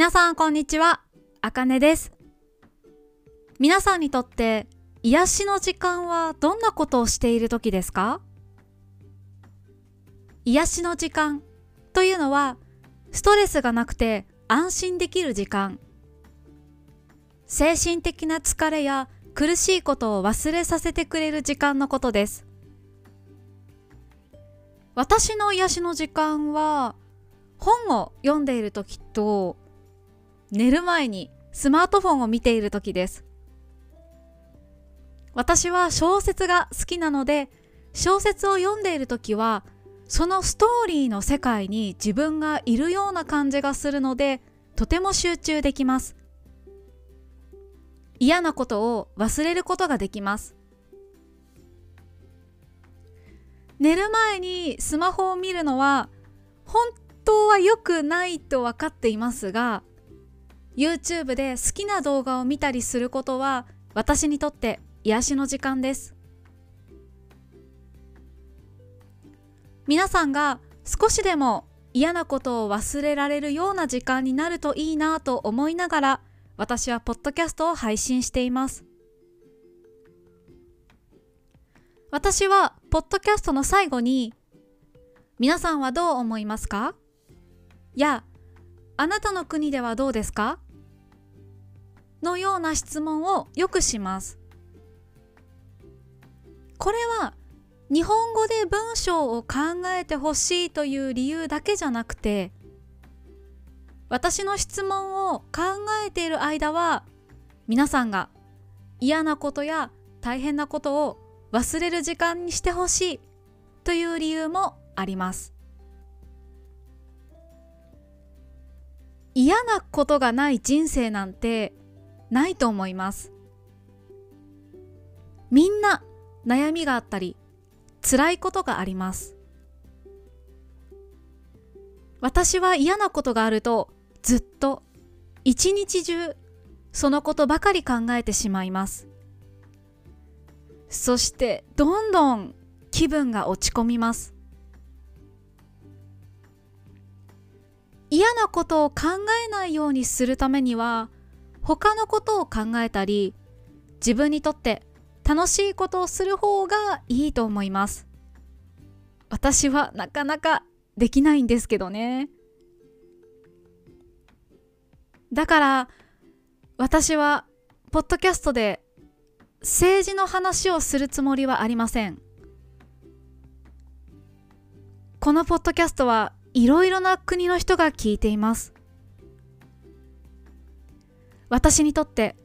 皆さんこんにちは、あかねです。皆さんにとって癒しの時間はどんなことをしている時ですか？癒しの時間というのはストレスがなくて安心できる時間。精神的な疲れや苦しいことを忘れさせてくれる時間のことです。私の癒しの時間は本を読んでいる時と寝る前にスマートフォンを見ている時です。私は小説が好きなので小説を読んでいる時はそのストーリーの世界に自分がいるような感じがするのでとても集中できます。嫌なことを忘れることができます。寝る前にスマホを見るのは本当は良くないと分かっていますが YouTube で好きな動画を見たりすることは私にとって癒しの時間です。皆さんが少しでも嫌なことを忘れられるような時間になるといいなと思いながら私はポッドキャストを配信しています。私はポッドキャストの最後に皆さんはどう思いますか？やあなたの国ではどうですか？のような質問をよくします。これは日本語で文章を考えてほしいという理由だけじゃなくて私の質問を考えている間は皆さんが嫌なことや大変なことを忘れる時間にしてほしいという理由もあります。嫌なことがない人生なんてないと思います。みんな悩みがあったり辛いことがあります。私は嫌なことがあるとずっと一日中そのことばかり考えてしまいます。そしてどんどん気分が落ち込みます。嫌なことを考えないようにするためには他のことを考えたり自分にとって楽しいことをする方がいいと思います。私はなかなかできないんですけどね。だから私はポッドキャストで政治の話をするつもりはありません。このポッドキャストはいろいろな国の人が聞いています。私にとって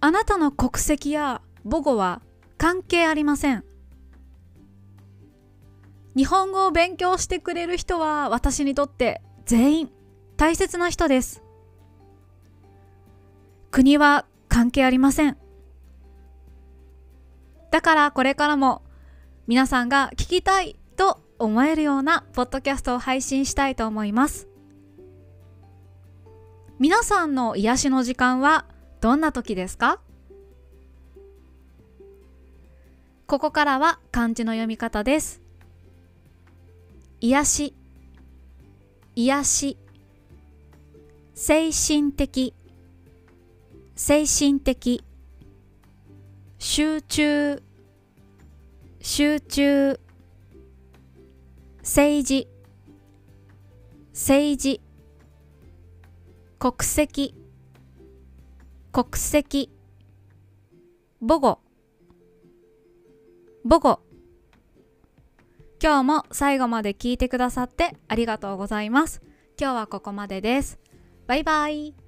あなたの国籍や母語は関係ありません。日本語を勉強してくれる人は私にとって全員大切な人です。国は関係ありません。だからこれからも皆さんが聞きたいと思えるようなポッドキャストを配信したいと思います。皆さんの癒しの時間はどんな時ですか？ここからは漢字の読み方です。癒し癒し精神的精神的集中集中。政治。政治。国籍。国籍。母語。母語。今日も最後まで聞いてくださってありがとうございます。今日はここまでです。バイバイ。